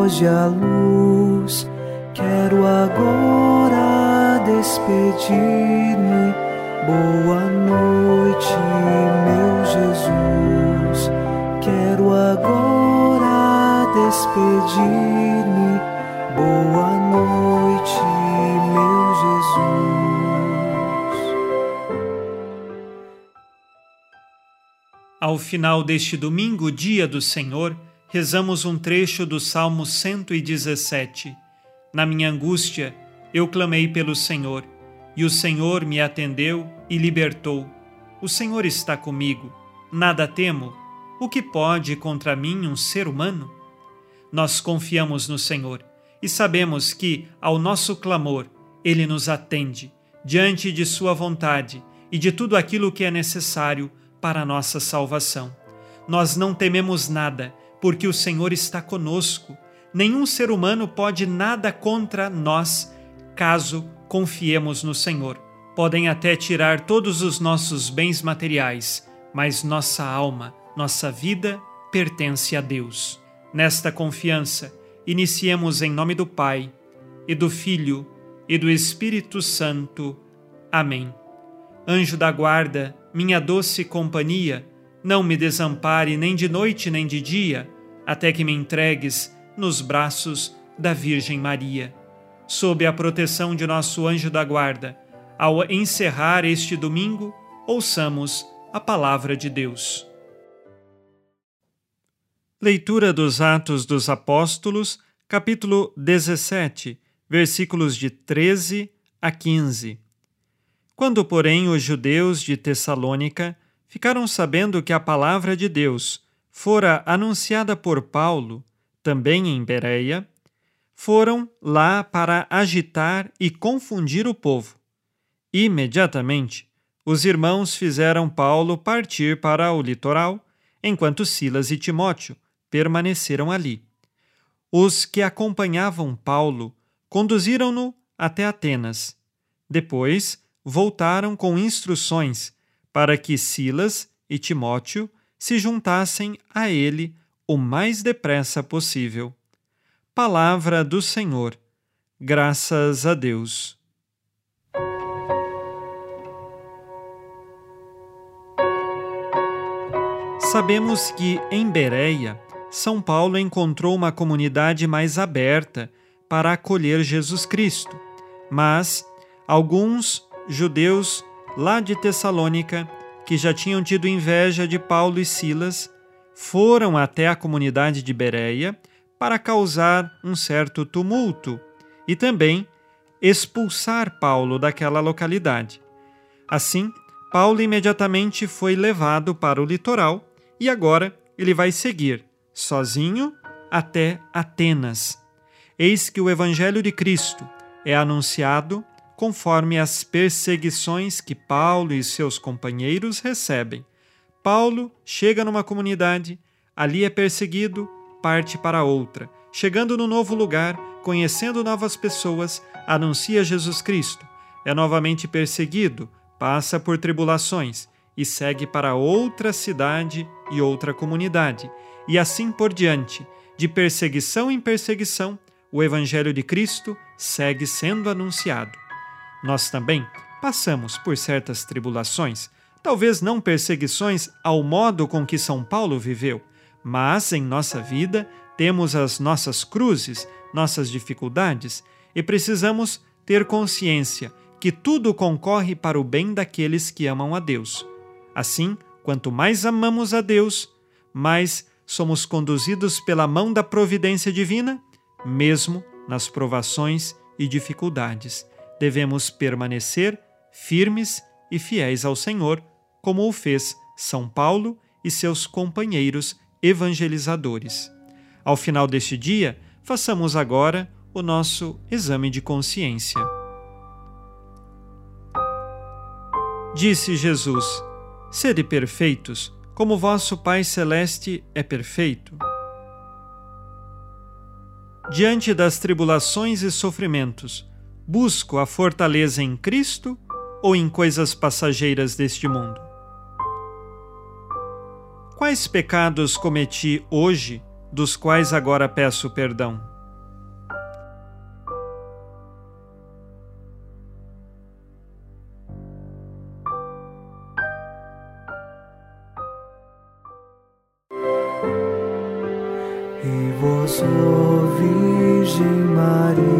Foge a luz. Quero agora despedir-me. Boa noite, meu Jesus. Quero agora despedir-me. Boa noite, meu Jesus. Ao final deste domingo, dia do Senhor, rezamos um trecho do Salmo 117. Na minha angústia, eu clamei pelo Senhor, e o Senhor me atendeu e libertou. O Senhor está comigo, nada temo. O que pode contra mim um ser humano? Nós confiamos no Senhor e sabemos que, ao nosso clamor, Ele nos atende, diante de Sua vontade e de tudo aquilo que é necessário para a nossa salvação. Nós não tememos nada, porque o Senhor está conosco. Nenhum ser humano pode nada contra nós, caso confiemos no Senhor. Podem até tirar todos os nossos bens materiais, mas nossa alma, nossa vida pertence a Deus. Nesta confiança, iniciemos em nome do Pai, e do Filho, e do Espírito Santo. Amém. Anjo da guarda, minha doce companhia, não me desampare nem de noite nem de dia, até que me entregues nos braços da Virgem Maria. Sob a proteção de nosso anjo da guarda, ao encerrar este domingo, ouçamos a palavra de Deus. Leitura dos Atos dos Apóstolos, capítulo 17, versículos de 13 a 15. Quando, porém, os judeus de Tessalônica ficaram sabendo que a palavra de Deus fora anunciada por Paulo, também em Bereia, foram lá para agitar e confundir o povo. Imediatamente, os irmãos fizeram Paulo partir para o litoral, enquanto Silas e Timóteo permaneceram ali. Os que acompanhavam Paulo conduziram-no até Atenas. Depois voltaram com instruções para que Silas e Timóteo se juntassem a ele o mais depressa possível. Palavra do Senhor. Graças a Deus. Sabemos que em Bereia são Paulo encontrou uma comunidade mais aberta para acolher Jesus Cristo, mas alguns judeus lá de Tessalônica, que já tinham tido inveja de Paulo e Silas, foram até a comunidade de Bereia para causar um certo tumulto e também expulsar Paulo daquela localidade. Assim, Paulo imediatamente foi levado para o litoral e agora ele vai seguir sozinho até Atenas. Eis que o Evangelho de Cristo é anunciado conforme as perseguições que Paulo e seus companheiros recebem. Paulo chega numa comunidade, ali é perseguido, parte para outra. Chegando no novo lugar, conhecendo novas pessoas, anuncia Jesus Cristo. É novamente perseguido, passa por tribulações e segue para outra cidade e outra comunidade e assim por diante, de perseguição em perseguição, o Evangelho de Cristo segue sendo anunciado. Nós também passamos por certas tribulações, talvez não perseguições ao modo com que São Paulo viveu, mas em nossa vida temos as nossas cruzes, nossas dificuldades e precisamos ter consciência que tudo concorre para o bem daqueles que amam a Deus. Assim, quanto mais amamos a Deus, mais somos conduzidos pela mão da providência divina, mesmo nas provações e dificuldades. Devemos permanecer firmes e fiéis ao Senhor, como o fez São Paulo e seus companheiros evangelizadores. Ao final deste dia, façamos agora o nosso exame de consciência. Disse Jesus: Sede perfeitos, como vosso Pai Celeste é perfeito. Diante das tribulações e sofrimentos, busco a fortaleza em Cristo ou em coisas passageiras deste mundo? Quais pecados cometi hoje, dos quais agora peço perdão? E vós, Virgem Maria,